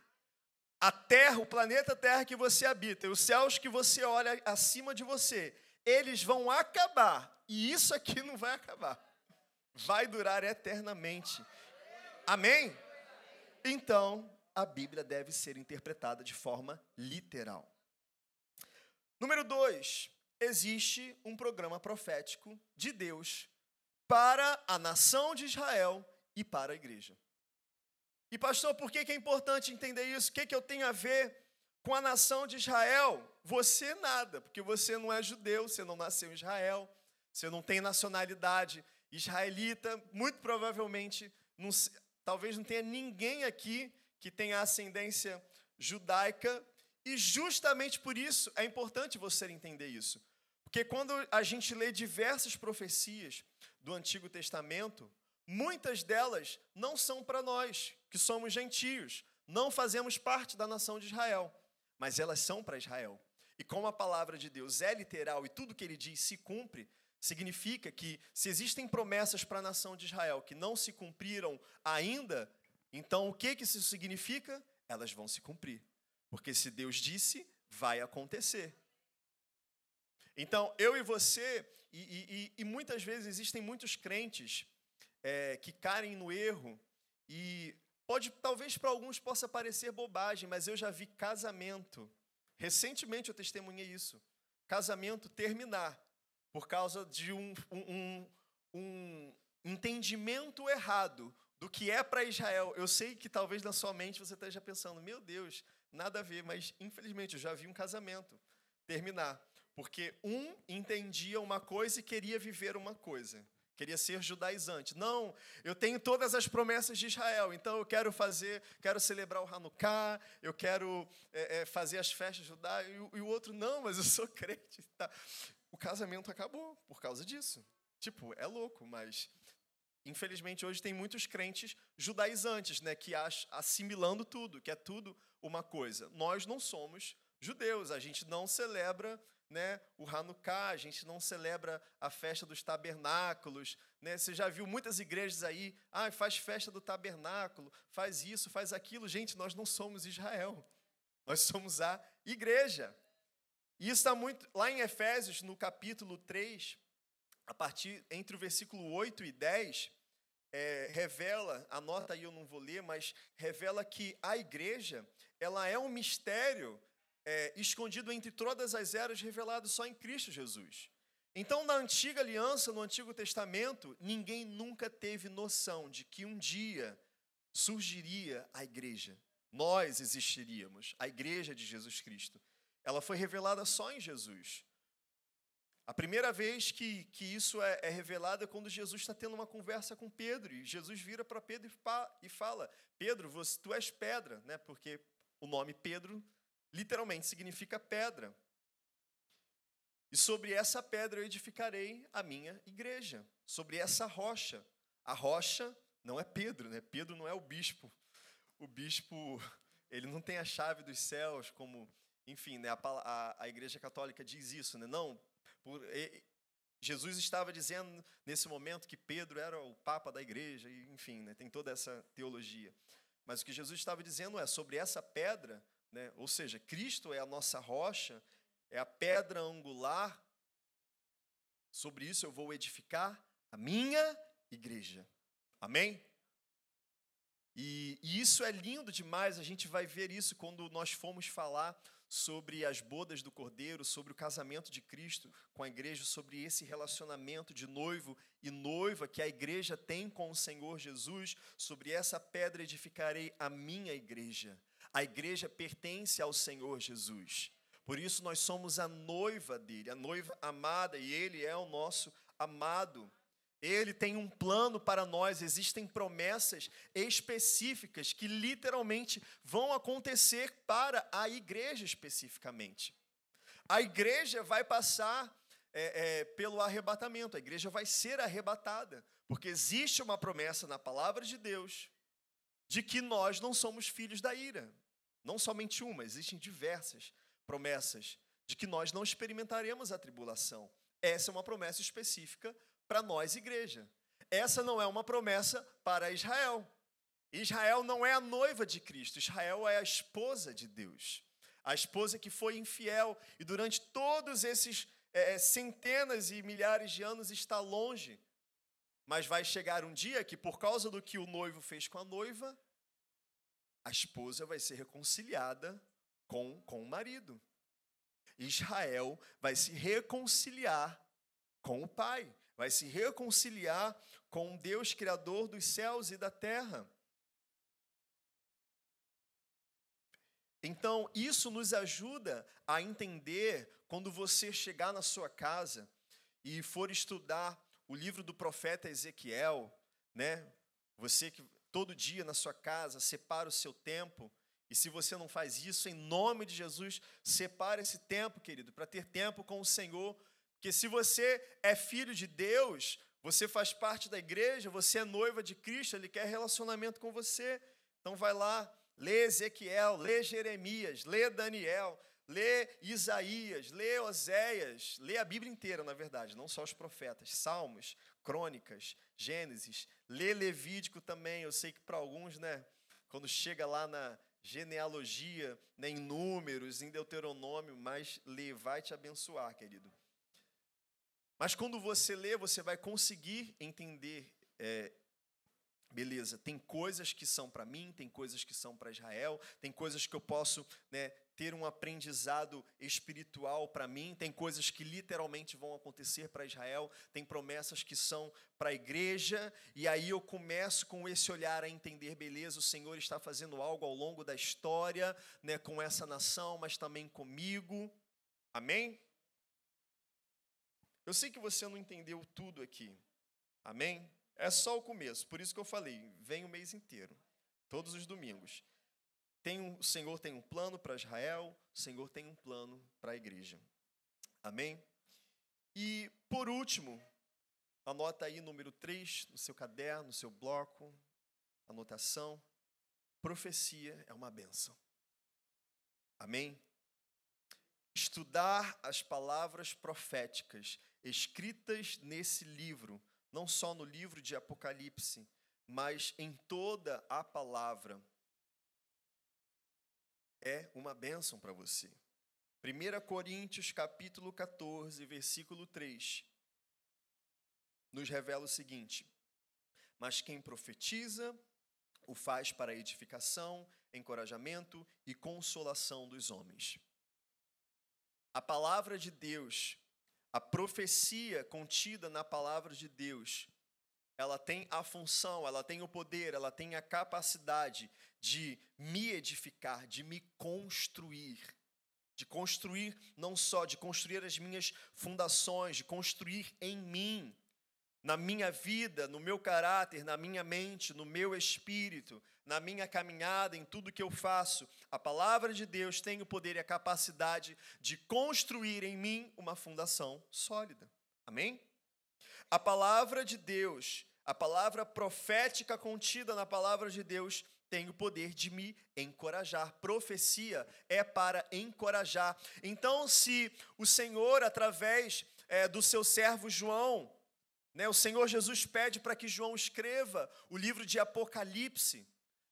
A terra, o planeta Terra que você habita, os céus que você olha acima de você, eles vão acabar. E isso aqui não vai acabar. Vai durar eternamente. Amém? Então, a Bíblia deve ser interpretada de forma literal. Número dois, existe um programa profético de Deus para a nação de Israel e para a igreja. E, pastor, por que, é importante entender isso? O que, que eu tenho a ver com a nação de Israel? Você nada, porque você não é judeu, você não nasceu em Israel, você não tem nacionalidade israelita, muito provavelmente, não, talvez não tenha ninguém aqui que tenha ascendência judaica, e justamente por isso é importante você entender isso. Porque quando a gente lê diversas profecias do Antigo Testamento, muitas delas não são para nós, que somos gentios, não fazemos parte da nação de Israel, mas elas são para Israel. E como a palavra de Deus é literal e tudo que ele diz se cumpre, significa que se existem promessas para a nação de Israel que não se cumpriram ainda, então o que, que isso significa? Elas vão se cumprir. Porque se Deus disse, vai acontecer. Então, eu e você, e, e, e muitas vezes existem muitos crentes é, que caem no erro, e pode, talvez para alguns possa parecer bobagem, mas eu já vi casamento. Recentemente eu testemunhei isso. Casamento terminar por causa de um, um, um entendimento errado do que é para Israel. Eu sei que talvez na sua mente você esteja pensando, meu Deus, nada a ver, mas infelizmente eu já vi um casamento terminar porque um entendia uma coisa e queria viver uma coisa. Queria ser judaizante. Não, eu tenho todas as promessas de Israel, então eu quero fazer, quero celebrar o Hanukkah, eu quero é, é, fazer as festas judaicas, e, e, o outro, não, mas eu sou [LAUGHS] crente. Tá. O casamento acabou por causa disso. Tipo, é louco, mas infelizmente hoje tem muitos crentes judaizantes, né, que assimilando tudo, que é tudo uma coisa. Nós não somos judeus, a gente não celebra né, o Hanukkah, a gente não celebra a festa dos tabernáculos. Né? Você já viu muitas igrejas aí, ah, faz festa do tabernáculo, faz isso, faz aquilo. Gente, nós não somos Israel, nós somos a igreja. E isso está muito. Lá em Efésios, no capítulo 3, a partir entre o versículo 8 e 10, é, revela, anota aí, eu não vou ler, mas revela que a igreja ela é um mistério é, escondido entre todas as eras, revelado só em Cristo Jesus. Então, na antiga aliança, no Antigo Testamento, ninguém nunca teve noção de que um dia surgiria a igreja. Nós existiríamos, a igreja de Jesus Cristo. Ela foi revelada só em Jesus. A primeira vez que, que isso é, é revelado é quando Jesus está tendo uma conversa com Pedro. E Jesus vira para Pedro e fala: Pedro, você, tu és pedra, né? porque o nome Pedro literalmente significa pedra. E sobre essa pedra eu edificarei a minha igreja, sobre essa rocha. A rocha não é Pedro, né? Pedro não é o bispo. O bispo, ele não tem a chave dos céus, como, enfim, né? a, a, a Igreja Católica diz isso, né? Não, por, e, Jesus estava dizendo nesse momento que Pedro era o papa da igreja, e, enfim, né? tem toda essa teologia. Mas o que Jesus estava dizendo é sobre essa pedra né? Ou seja, Cristo é a nossa rocha, é a pedra angular. Sobre isso eu vou edificar a minha igreja. Amém? E, e isso é lindo demais, a gente vai ver isso quando nós formos falar sobre as bodas do Cordeiro, sobre o casamento de Cristo com a igreja, sobre esse relacionamento de noivo e noiva que a igreja tem com o Senhor Jesus, sobre essa pedra edificarei a minha igreja. A igreja pertence ao Senhor Jesus. Por isso nós somos a noiva dele, a noiva amada, e ele é o nosso amado. Ele tem um plano para nós, existem promessas específicas que literalmente vão acontecer para a igreja especificamente. A igreja vai passar é, é, pelo arrebatamento, a igreja vai ser arrebatada, porque existe uma promessa na palavra de Deus de que nós não somos filhos da ira. Não somente uma, existem diversas promessas de que nós não experimentaremos a tribulação. Essa é uma promessa específica para nós, igreja. Essa não é uma promessa para Israel. Israel não é a noiva de Cristo, Israel é a esposa de Deus. A esposa que foi infiel e durante todos esses é, é, centenas e milhares de anos está longe. Mas vai chegar um dia que, por causa do que o noivo fez com a noiva, a esposa vai ser reconciliada com, com o marido. Israel vai se reconciliar com o pai vai se reconciliar com o Deus Criador dos céus e da terra. Então, isso nos ajuda a entender quando você chegar na sua casa e for estudar o livro do profeta Ezequiel, né? Você que todo dia na sua casa separa o seu tempo, e se você não faz isso, em nome de Jesus, separe esse tempo, querido, para ter tempo com o Senhor, porque se você é filho de Deus, você faz parte da igreja, você é noiva de Cristo, ele quer relacionamento com você. Então vai lá, lê Ezequiel, lê Jeremias, lê Daniel, lê Isaías, lê Oséias, lê a Bíblia inteira, na verdade, não só os profetas, Salmos, Crônicas, Gênesis, lê Levítico também. Eu sei que para alguns, né, quando chega lá na genealogia, né, em números, em Deuteronômio, mas lê, vai te abençoar, querido. Mas quando você lê, você vai conseguir entender. É, beleza, tem coisas que são para mim, tem coisas que são para Israel, tem coisas que eu posso né, ter um aprendizado espiritual para mim, tem coisas que literalmente vão acontecer para Israel, tem promessas que são para a igreja, e aí eu começo com esse olhar a entender, beleza, o Senhor está fazendo algo ao longo da história, né, com essa nação, mas também comigo. Amém? Eu sei que você não entendeu tudo aqui. Amém? É só o começo. Por isso que eu falei, vem o mês inteiro, todos os domingos. Tem um, o Senhor tem um plano para Israel, o Senhor tem um plano para a igreja. Amém? E por último, anota aí número 3 no seu caderno, no seu bloco, anotação. Profecia é uma benção. Amém? Estudar as palavras proféticas escritas nesse livro, não só no livro de Apocalipse, mas em toda a palavra, é uma bênção para você. 1 Coríntios capítulo 14, versículo 3, nos revela o seguinte: Mas quem profetiza o faz para edificação, encorajamento e consolação dos homens. A palavra de Deus a profecia contida na palavra de Deus, ela tem a função, ela tem o poder, ela tem a capacidade de me edificar, de me construir. De construir não só, de construir as minhas fundações, de construir em mim, na minha vida, no meu caráter, na minha mente, no meu espírito, na minha caminhada, em tudo que eu faço, a palavra de Deus tem o poder e a capacidade de construir em mim uma fundação sólida. Amém? A palavra de Deus, a palavra profética contida na palavra de Deus, tem o poder de me encorajar. Profecia é para encorajar. Então, se o Senhor, através é, do seu servo João, né, o Senhor Jesus pede para que João escreva o livro de Apocalipse.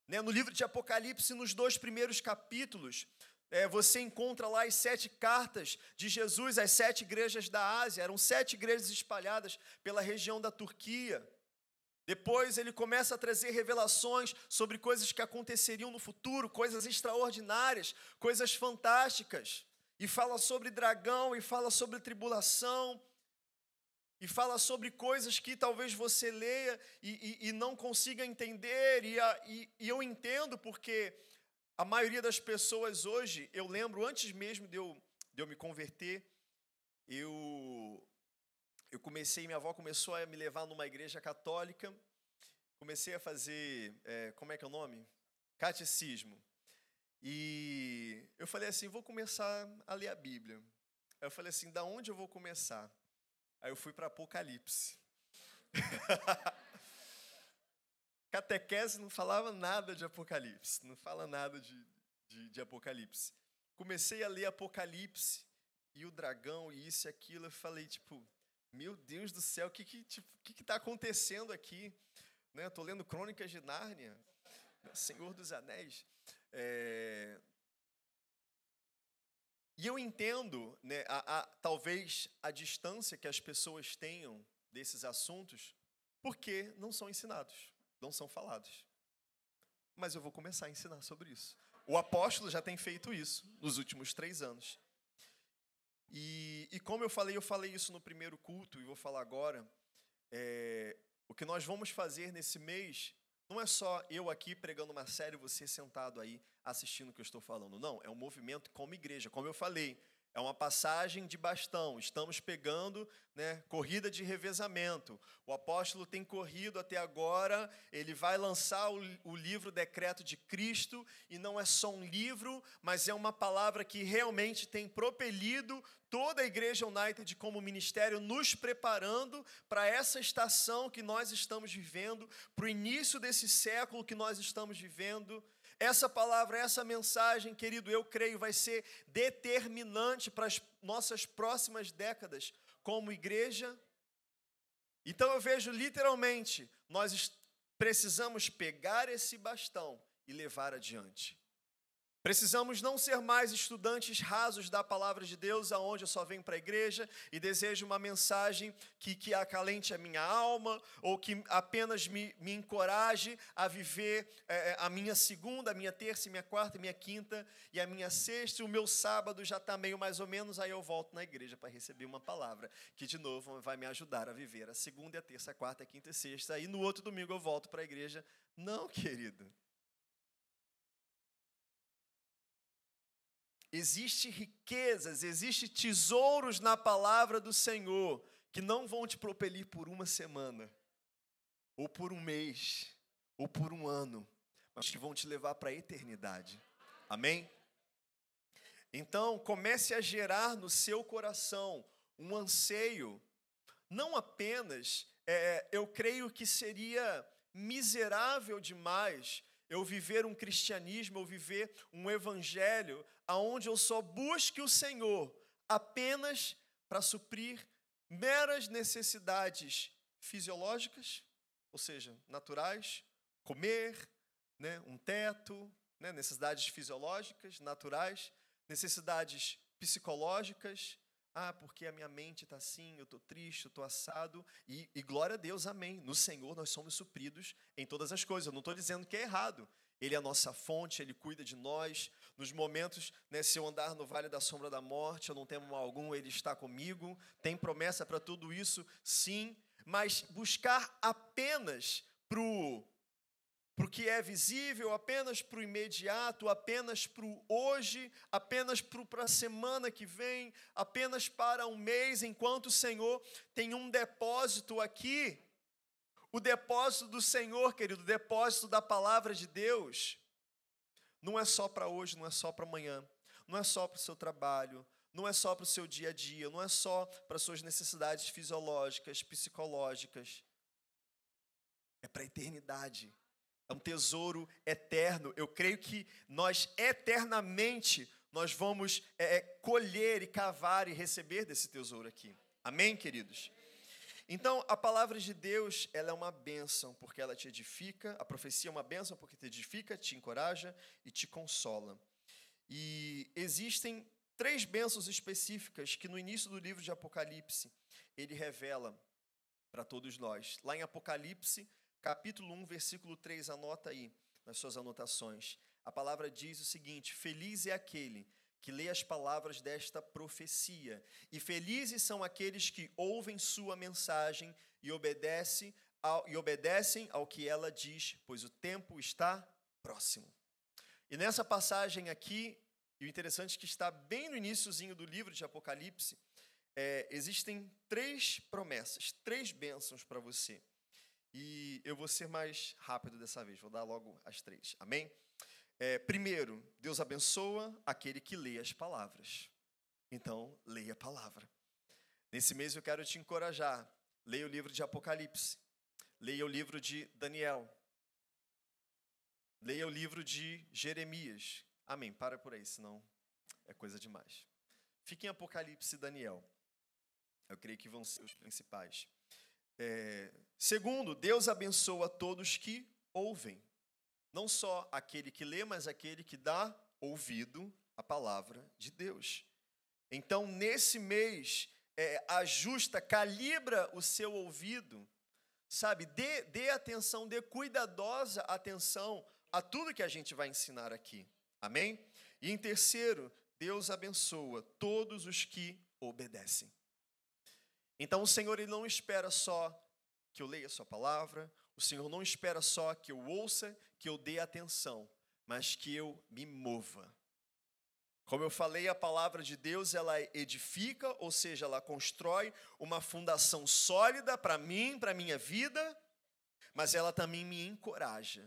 Né? No livro de Apocalipse, nos dois primeiros capítulos, é, você encontra lá as sete cartas de Jesus às sete igrejas da Ásia. Eram sete igrejas espalhadas pela região da Turquia. Depois ele começa a trazer revelações sobre coisas que aconteceriam no futuro, coisas extraordinárias, coisas fantásticas. E fala sobre dragão, e fala sobre tribulação, e fala sobre coisas que talvez você leia e, e, e não consiga entender, e, a, e, eu entendo porque a maioria das pessoas hoje, eu lembro antes mesmo de eu, de eu me converter, eu, eu comecei, minha avó começou a me levar numa igreja católica, comecei a fazer, é, como é que é o nome? Catecismo. E eu falei assim, vou começar a ler a Bíblia. Eu falei assim, da onde eu vou começar? Aí eu fui para Apocalipse. [LAUGHS] Catequese não falava nada de Apocalipse, não fala nada de, de, de, Apocalipse. Comecei a ler Apocalipse e o dragão e isso e aquilo, eu falei, tipo, meu Deus do céu, o que que tipo, que que está acontecendo aqui? Né? Estou lendo Crônicas de Nárnia, Senhor dos Anéis. É, e eu entendo, né, a, a, talvez, a distância que as pessoas tenham desses assuntos, porque não são ensinados, não são falados. Mas eu vou começar a ensinar sobre isso. O apóstolo já tem feito isso nos últimos três anos. E, e como eu falei, eu falei isso no primeiro culto e vou falar agora. É, o que nós vamos fazer nesse mês não é só eu aqui pregando uma série você sentado aí assistindo o que eu estou falando. Não, é um movimento como igreja. Como eu falei, é uma passagem de bastão. Estamos pegando né, corrida de revezamento. O apóstolo tem corrido até agora, ele vai lançar o, o, livro Decreto de Cristo, e não é só um livro, mas é uma palavra que realmente tem propelido toda a Igreja United como ministério, nos preparando para essa estação que nós estamos vivendo, para o início desse século que nós estamos vivendo. Essa palavra, essa mensagem, querido, eu creio, vai ser determinante para as nossas próximas décadas como igreja. Então eu vejo literalmente, nós precisamos pegar esse bastão e levar adiante. Precisamos não ser mais estudantes rasos da palavra de Deus, aonde eu só venho para a igreja e desejo uma mensagem que, que acalente a minha alma, ou que apenas me, me encoraje a viver é, é a minha segunda, a minha terça, a minha quarta, a minha quinta e a minha sexta, e o meu sábado já está meio mais ou menos, aí eu volto na igreja para receber uma palavra, que de novo vai me ajudar a viver a segunda, a terça, a quarta, a quinta e sexta, aí no outro domingo eu volto para a igreja. Não, querido. Existem riquezas, existem tesouros na palavra do Senhor que não vão te propelir por uma semana, ou por um mês, ou por um ano, mas que vão te levar para a eternidade. Amém? Então, comece a gerar no seu coração um anseio, não apenas, é, eu creio que seria miserável demais eu viver um cristianismo, eu viver um evangelho aonde eu só busque o Senhor apenas para suprir meras necessidades fisiológicas, ou seja, naturais, comer, né, um teto, né, necessidades fisiológicas, naturais, necessidades psicológicas, ah, porque a minha mente está assim, eu estou triste, eu estou assado. E, e, glória a Deus, amém. No Senhor nós somos supridos em todas as coisas. Eu não estou dizendo que é errado. Ele é a nossa fonte, Ele cuida de nós. Nos momentos, né, se eu andar no vale da sombra da morte, eu não temo algum, Ele está comigo. Tem promessa para tudo isso, sim. Mas buscar apenas para o para o que é visível, apenas para o imediato, apenas para o hoje, apenas para a semana que vem, apenas para um mês, enquanto o Senhor tem um depósito aqui. O depósito do Senhor, querido, o depósito da palavra de Deus, não é só para hoje, não é só para amanhã, não é só para o seu trabalho, não é só para o seu dia a dia, não é só para as suas necessidades fisiológicas, psicológicas, é para a eternidade é um tesouro eterno. Eu creio que nós eternamente nós vamos é, é, colher e cavar e receber desse tesouro aqui. Amém, queridos? Então, a palavra de Deus, ela é uma bênção, porque ela te edifica, a profecia é uma bênção porque te edifica, te encoraja e te consola. E existem três bênçãos específicas que no início do livro de Apocalipse ele revela para todos nós. Lá em Apocalipse, capítulo 1, versículo 3, anota aí nas suas anotações. A palavra diz o seguinte: Feliz é aquele que lê as palavras desta profecia, e felizes são aqueles que ouvem sua mensagem e obedecem ao, e obedecem ao que ela diz, pois o tempo está próximo. E nessa passagem aqui, e o interessante é que está bem no iníciozinho do livro de Apocalipse, é, existem três promessas, três bênçãos para você. E eu vou ser mais rápido dessa vez, vou dar logo as três. Amém? É, primeiro, Deus abençoa aquele que lê as palavras. Então, leia a palavra. Nesse mês eu quero te encorajar. Leia o livro de Apocalipse. Leia o livro de Daniel. Leia o livro de Jeremias. Amém. Para por aí, senão é coisa demais. Fique em Apocalipse e Daniel. Eu creio que vão ser os principais. É, segundo, Deus abençoa todos que ouvem. Não só aquele que lê, mas aquele que dá ouvido à palavra de Deus. Então, nesse mês, é, ajusta, calibra o seu ouvido, sabe? Dê, dê atenção, dê cuidadosa atenção a tudo que a gente vai ensinar aqui. Amém? E em terceiro, Deus abençoa todos os que obedecem. Então o Senhor ele não espera só que eu leia a sua palavra, o Senhor não espera só que eu ouça, que eu dê atenção, mas que eu me mova. Como eu falei, a palavra de Deus, ela edifica, ou seja, ela constrói uma fundação sólida para mim, para minha vida, mas ela também me encoraja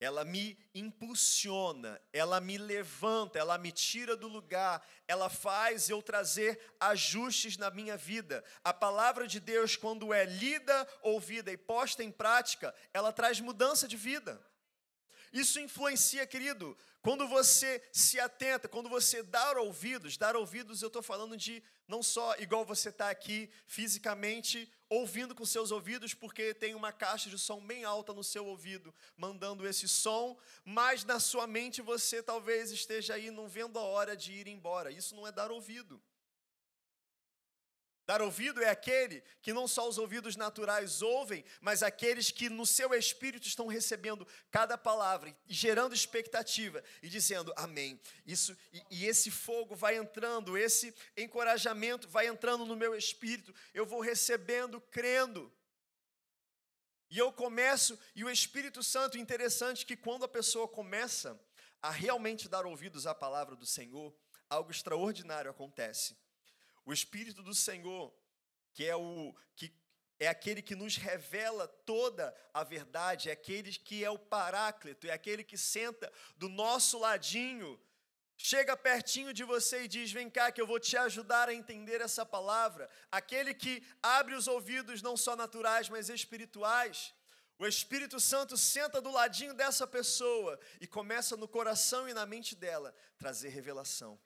ela me impulsiona, ela me levanta, ela me tira do lugar, ela faz eu trazer ajustes na minha vida. A palavra de Deus, quando é lida, ouvida e posta em prática, ela traz mudança de vida. Isso influencia, querido, quando você se atenta, quando você dá ouvidos, dar ouvidos, eu estou falando de não só igual você está aqui fisicamente ouvindo com seus ouvidos, porque tem uma caixa de som bem alta no seu ouvido, mandando esse som, mas na sua mente você talvez esteja aí não vendo a hora de ir embora. Isso não é dar ouvido. Dar ouvido é aquele que não só os ouvidos naturais ouvem, mas aqueles que no seu espírito estão recebendo cada palavra gerando expectativa e dizendo amém. Isso e, e, esse fogo vai entrando, esse encorajamento vai entrando no meu espírito. Eu vou recebendo, crendo. E eu começo, e o Espírito Santo, interessante que quando a pessoa começa a realmente dar ouvidos à palavra do Senhor, algo extraordinário acontece. O Espírito do Senhor, que é o que é aquele que nos revela toda a verdade, é aquele que é o paráclito, é aquele que senta do nosso ladinho, chega pertinho de você e diz: Vem cá, que eu vou te ajudar a entender essa palavra. Aquele que abre os ouvidos não só naturais, mas espirituais. O Espírito Santo senta do ladinho dessa pessoa e começa no coração e na mente dela trazer revelação.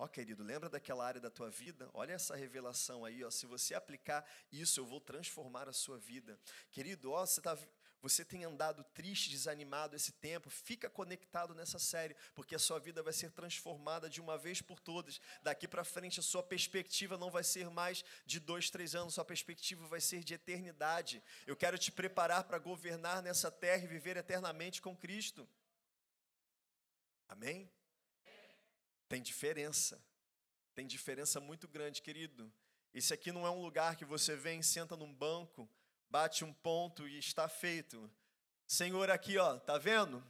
Ó, querido, lembra daquela área da tua vida? Olha essa revelação aí, ó. Se você aplicar isso, eu vou transformar a sua vida. Querido, ó, você, tá, você tem andado triste, desanimado esse tempo, fica conectado nessa série, porque a sua vida vai ser transformada de uma vez por todas. Daqui para frente, a sua perspectiva não vai ser mais de dois, três anos, sua perspectiva vai ser de eternidade. Eu quero te preparar para governar nessa terra e viver eternamente com Cristo. Amém? Tem diferença. Tem diferença muito grande, querido. Esse aqui não é um lugar que você vem, senta num banco, bate um ponto e está feito. Senhor, aqui, ó, tá vendo?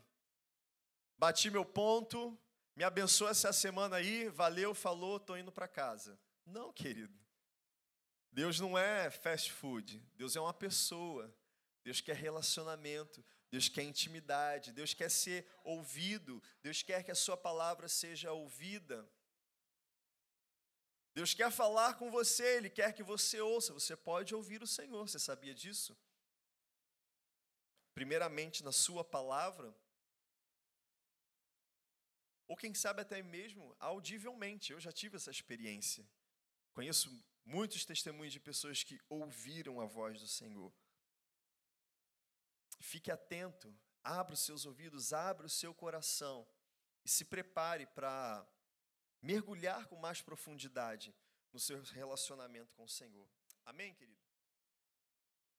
Bati meu ponto, me abençoa essa semana aí, valeu, falou, tô indo para casa. Não, querido. Deus não é fast food. Deus é uma pessoa. Deus quer relacionamento. Deus quer intimidade, Deus quer ser ouvido, Deus quer que a sua palavra seja ouvida. Deus quer falar com você, Ele quer que você ouça. Você pode ouvir o Senhor, você sabia disso? Primeiramente na Sua palavra, ou quem sabe até mesmo audivelmente. Eu já tive essa experiência. Conheço muitos testemunhos de pessoas que ouviram a voz do Senhor. Fique atento, abra os seus ouvidos, abra o seu coração e se prepare para mergulhar com mais profundidade no seu relacionamento com o Senhor. Amém, querido?